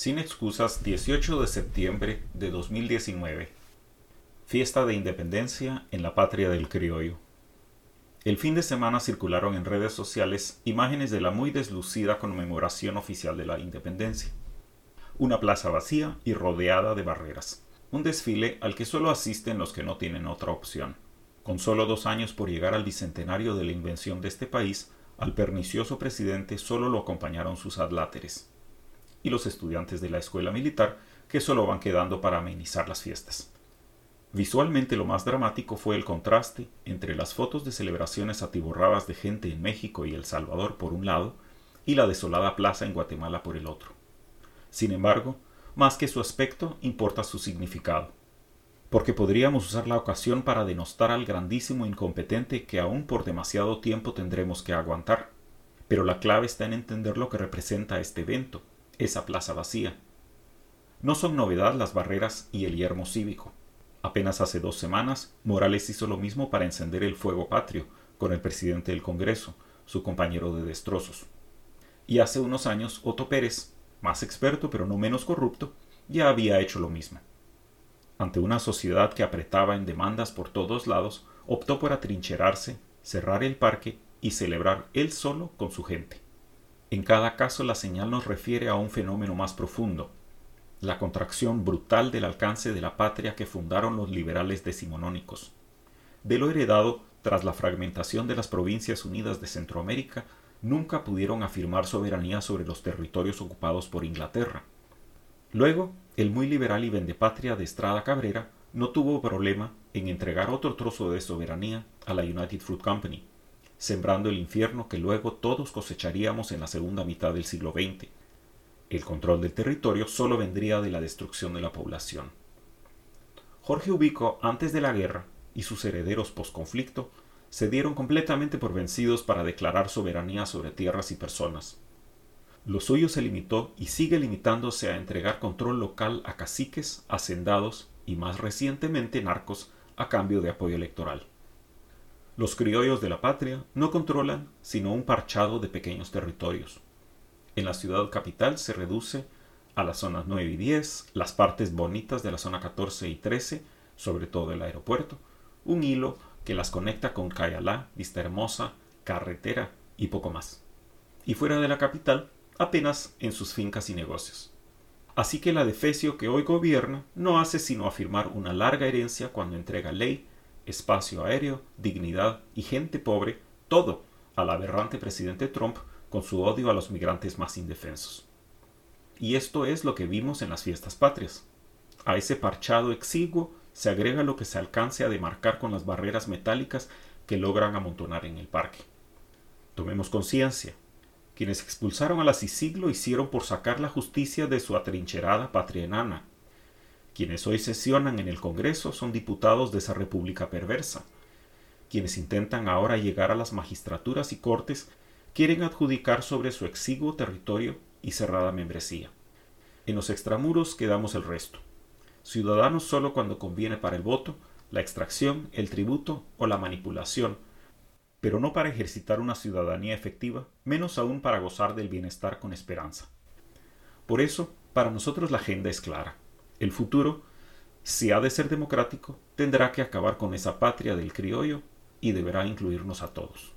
Sin excusas, 18 de septiembre de 2019. Fiesta de Independencia en la patria del criollo. El fin de semana circularon en redes sociales imágenes de la muy deslucida conmemoración oficial de la independencia. Una plaza vacía y rodeada de barreras. Un desfile al que solo asisten los que no tienen otra opción. Con solo dos años por llegar al bicentenario de la invención de este país, al pernicioso presidente solo lo acompañaron sus adláteres y los estudiantes de la escuela militar que solo van quedando para amenizar las fiestas. Visualmente lo más dramático fue el contraste entre las fotos de celebraciones atiborradas de gente en México y El Salvador por un lado y la desolada plaza en Guatemala por el otro. Sin embargo, más que su aspecto importa su significado, porque podríamos usar la ocasión para denostar al grandísimo incompetente que aún por demasiado tiempo tendremos que aguantar. Pero la clave está en entender lo que representa este evento, esa plaza vacía. No son novedad las barreras y el yermo cívico. Apenas hace dos semanas, Morales hizo lo mismo para encender el fuego patrio con el presidente del Congreso, su compañero de destrozos. Y hace unos años, Otto Pérez, más experto pero no menos corrupto, ya había hecho lo mismo. Ante una sociedad que apretaba en demandas por todos lados, optó por atrincherarse, cerrar el parque y celebrar él solo con su gente. En cada caso la señal nos refiere a un fenómeno más profundo, la contracción brutal del alcance de la patria que fundaron los liberales decimonónicos. De lo heredado tras la fragmentación de las Provincias Unidas de Centroamérica, nunca pudieron afirmar soberanía sobre los territorios ocupados por Inglaterra. Luego, el muy liberal y vendepatria de Estrada Cabrera no tuvo problema en entregar otro trozo de soberanía a la United Fruit Company, sembrando el infierno que luego todos cosecharíamos en la segunda mitad del siglo XX. El control del territorio solo vendría de la destrucción de la población. Jorge Ubico, antes de la guerra, y sus herederos posconflicto, se dieron completamente por vencidos para declarar soberanía sobre tierras y personas. Lo suyo se limitó y sigue limitándose a entregar control local a caciques, hacendados y más recientemente narcos a cambio de apoyo electoral. Los criollos de la patria no controlan sino un parchado de pequeños territorios. En la ciudad capital se reduce a las zonas 9 y 10, las partes bonitas de la zona 14 y 13, sobre todo el aeropuerto, un hilo que las conecta con Cayalá, Vista Hermosa, carretera y poco más. Y fuera de la capital, apenas en sus fincas y negocios. Así que la defecio que hoy gobierna no hace sino afirmar una larga herencia cuando entrega ley espacio aéreo, dignidad y gente pobre, todo al aberrante presidente Trump con su odio a los migrantes más indefensos. Y esto es lo que vimos en las fiestas patrias. A ese parchado exiguo se agrega lo que se alcance a demarcar con las barreras metálicas que logran amontonar en el parque. Tomemos conciencia. Quienes expulsaron a la hicieron por sacar la justicia de su atrincherada patria enana, quienes hoy sesionan en el Congreso son diputados de esa república perversa. Quienes intentan ahora llegar a las magistraturas y cortes quieren adjudicar sobre su exiguo territorio y cerrada membresía. En los extramuros quedamos el resto. Ciudadanos solo cuando conviene para el voto, la extracción, el tributo o la manipulación, pero no para ejercitar una ciudadanía efectiva, menos aún para gozar del bienestar con esperanza. Por eso, para nosotros la agenda es clara. El futuro, si ha de ser democrático, tendrá que acabar con esa patria del criollo y deberá incluirnos a todos.